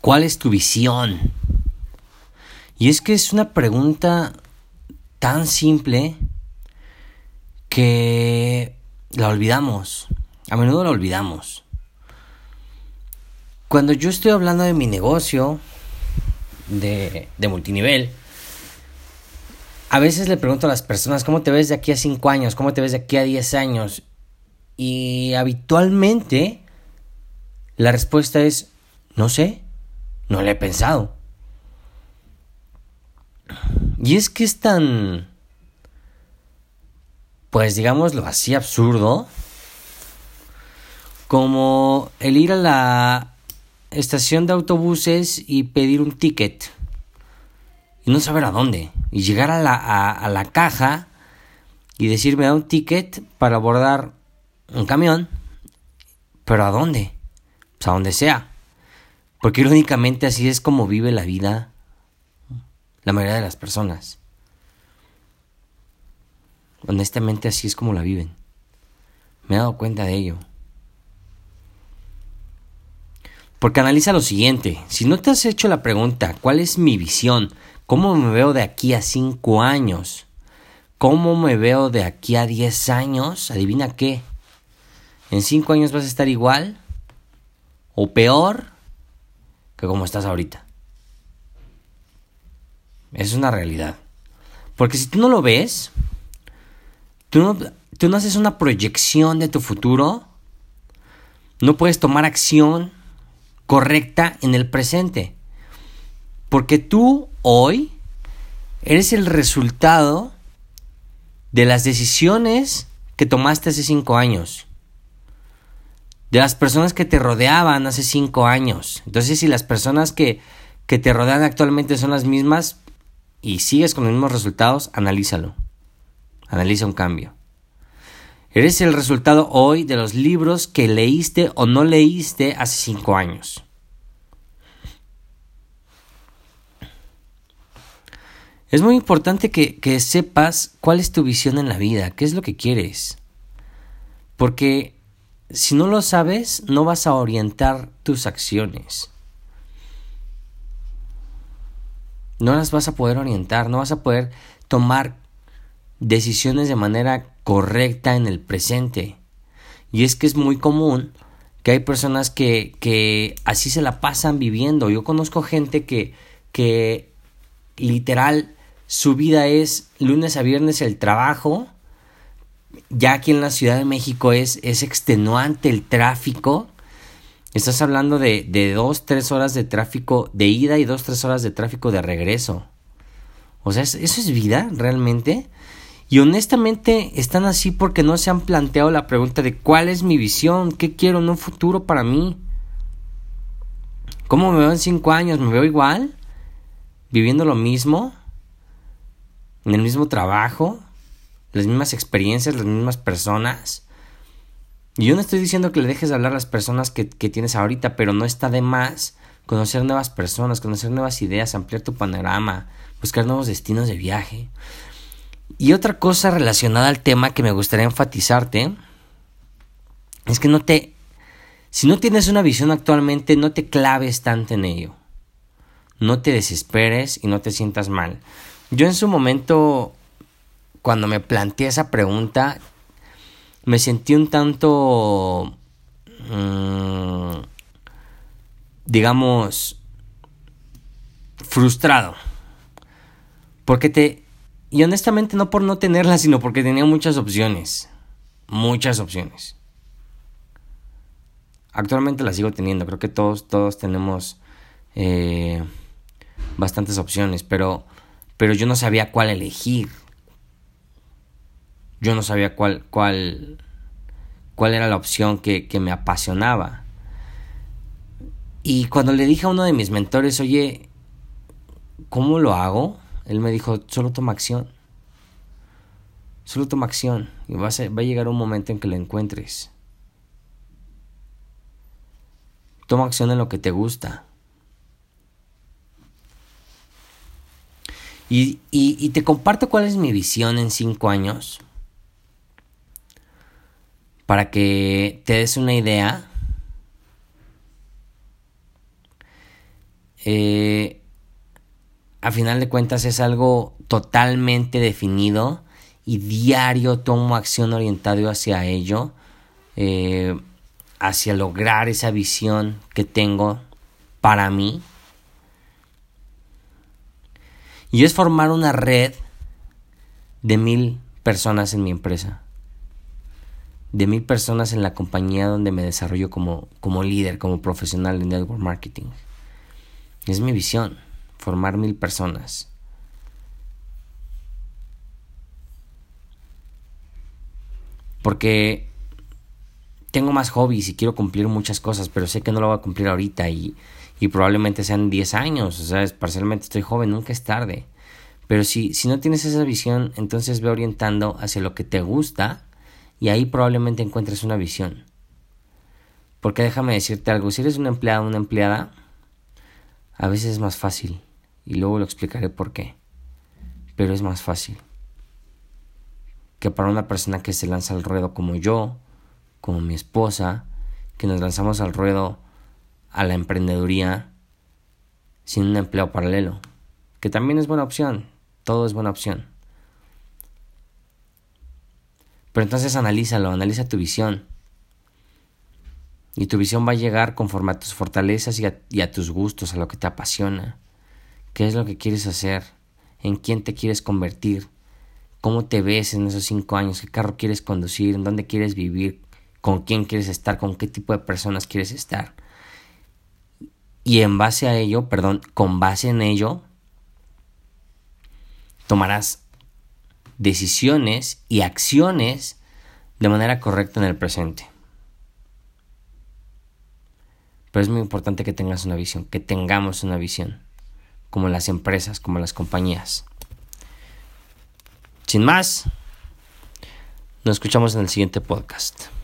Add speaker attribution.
Speaker 1: ¿Cuál es tu visión? Y es que es una pregunta tan simple que la olvidamos. A menudo la olvidamos. Cuando yo estoy hablando de mi negocio de, de multinivel, a veces le pregunto a las personas, ¿cómo te ves de aquí a 5 años? ¿Cómo te ves de aquí a 10 años? Y habitualmente la respuesta es, no sé, no le he pensado. Y es que es tan, pues digámoslo así, absurdo, como el ir a la estación de autobuses y pedir un ticket y no saber a dónde. Y llegar a la, a, la caja y decirme da un ticket para abordar un camión. Pero ¿a dónde? Pues a donde sea. Porque irónicamente así es como vive la vida la mayoría de las personas. Honestamente así es como la viven. Me he dado cuenta de ello. Porque analiza lo siguiente, si no te has hecho la pregunta, ¿cuál es mi visión? ¿Cómo me veo de aquí a 5 años? ¿Cómo me veo de aquí a 10 años? Adivina qué. ¿En 5 años vas a estar igual o peor que como estás ahorita? Es una realidad. Porque si tú no lo ves, tú no, tú no haces una proyección de tu futuro, no puedes tomar acción correcta en el presente. Porque tú hoy eres el resultado de las decisiones que tomaste hace cinco años. De las personas que te rodeaban hace cinco años. Entonces, si las personas que, que te rodean actualmente son las mismas y sigues con los mismos resultados, analízalo. Analiza un cambio. Eres el resultado hoy de los libros que leíste o no leíste hace cinco años. Es muy importante que, sepas cuál es tu visión en la vida, qué es lo que quieres. Porque si no lo sabes, no vas a orientar tus acciones. No las vas a poder orientar, no vas a poder tomar decisiones de manera correcta en el presente. Y es que es muy común que hay personas que, que así se la pasan viviendo. Yo conozco gente que, que literal su vida es lunes a viernes el trabajo. Ya aquí en la Ciudad de México es, es extenuante el tráfico. Estás hablando de, de dos, tres horas de tráfico de ida y dos, tres horas de tráfico de regreso. O sea, ¿eso es vida realmente? Y honestamente están así porque no se han planteado la pregunta de cuál es mi visión, qué quiero en un futuro para mí. ¿Cómo me veo en cinco años? ¿Me veo igual? ¿Viviendo lo mismo? en el mismo trabajo, las mismas experiencias, las mismas personas. Y yo no estoy diciendo que le dejes de hablar a las personas que, que tienes ahorita, pero no está de más conocer nuevas personas, conocer nuevas ideas, ampliar tu panorama, buscar nuevos destinos de viaje. Y otra cosa relacionada al tema que me gustaría enfatizarte es que no te si no tienes una visión actualmente, no te claves tanto en ello. No te desesperes y no te sientas mal. Yo en su momento, cuando me planteé esa pregunta, me sentí un tanto, mm, digamos, frustrado. Porque te... Y honestamente no por no tenerla, sino porque tenía muchas opciones. Muchas opciones. Actualmente la sigo teniendo. Creo que todos, todos tenemos eh, bastantes opciones. Pero pero yo no sabía cuál elegir. Yo no sabía cuál, cuál, cuál era la opción que, que me apasionaba. Y cuando le dije a uno de mis mentores, oye, ¿cómo lo hago? Él me dijo, solo toma acción. Solo toma acción y va a, va a llegar un momento en que lo encuentres. Toma acción en lo que te gusta. Y, te comparto cuál es mi visión en cinco años. Para que te des una idea. eh, a final de cuentas es algo totalmente definido y diario tomo acción orientado hacia ello, eh, hacia lograr esa visión que tengo para mí. Y es formar una red de mil personas en mi empresa. De mil personas en la compañía donde me desarrollo como, como líder, como profesional de network marketing. Es mi visión, formar mil personas. Porque tengo más hobbies y quiero cumplir muchas cosas, pero sé que no lo voy a cumplir ahorita y, y probablemente sean 10 años, o sea, parcialmente estoy joven, nunca es tarde. Pero si, si no tienes esa visión, entonces ve orientando hacia lo que te gusta y ahí probablemente encuentres una visión. Porque déjame decirte algo, si eres un empleado o una empleada, a veces es más fácil y luego lo explicaré por qué. Pero es más fácil que para una persona que se lanza al ruedo como yo, como mi esposa, que nos lanzamos al ruedo a la emprendeduría sin un empleo paralelo, que también es buena opción, todo es buena opción. Pero entonces analízalo, analiza tu visión. Y tu visión va a llegar conforme a tus fortalezas y a, y a, tus gustos, a lo que te apasiona. ¿Qué es lo que quieres hacer? ¿En quién te quieres convertir? ¿Cómo te ves en esos cinco años? ¿Qué carro quieres conducir? ¿En dónde quieres vivir? ¿Con quién quieres estar? ¿Con qué tipo de personas quieres estar? Y en base a ello, perdón, con base en ello, tomarás decisiones y acciones de manera correcta en el presente. Pero es muy importante que tengas una visión, que tengamos una visión, como las empresas, como las compañías. Sin más, nos escuchamos en el siguiente podcast.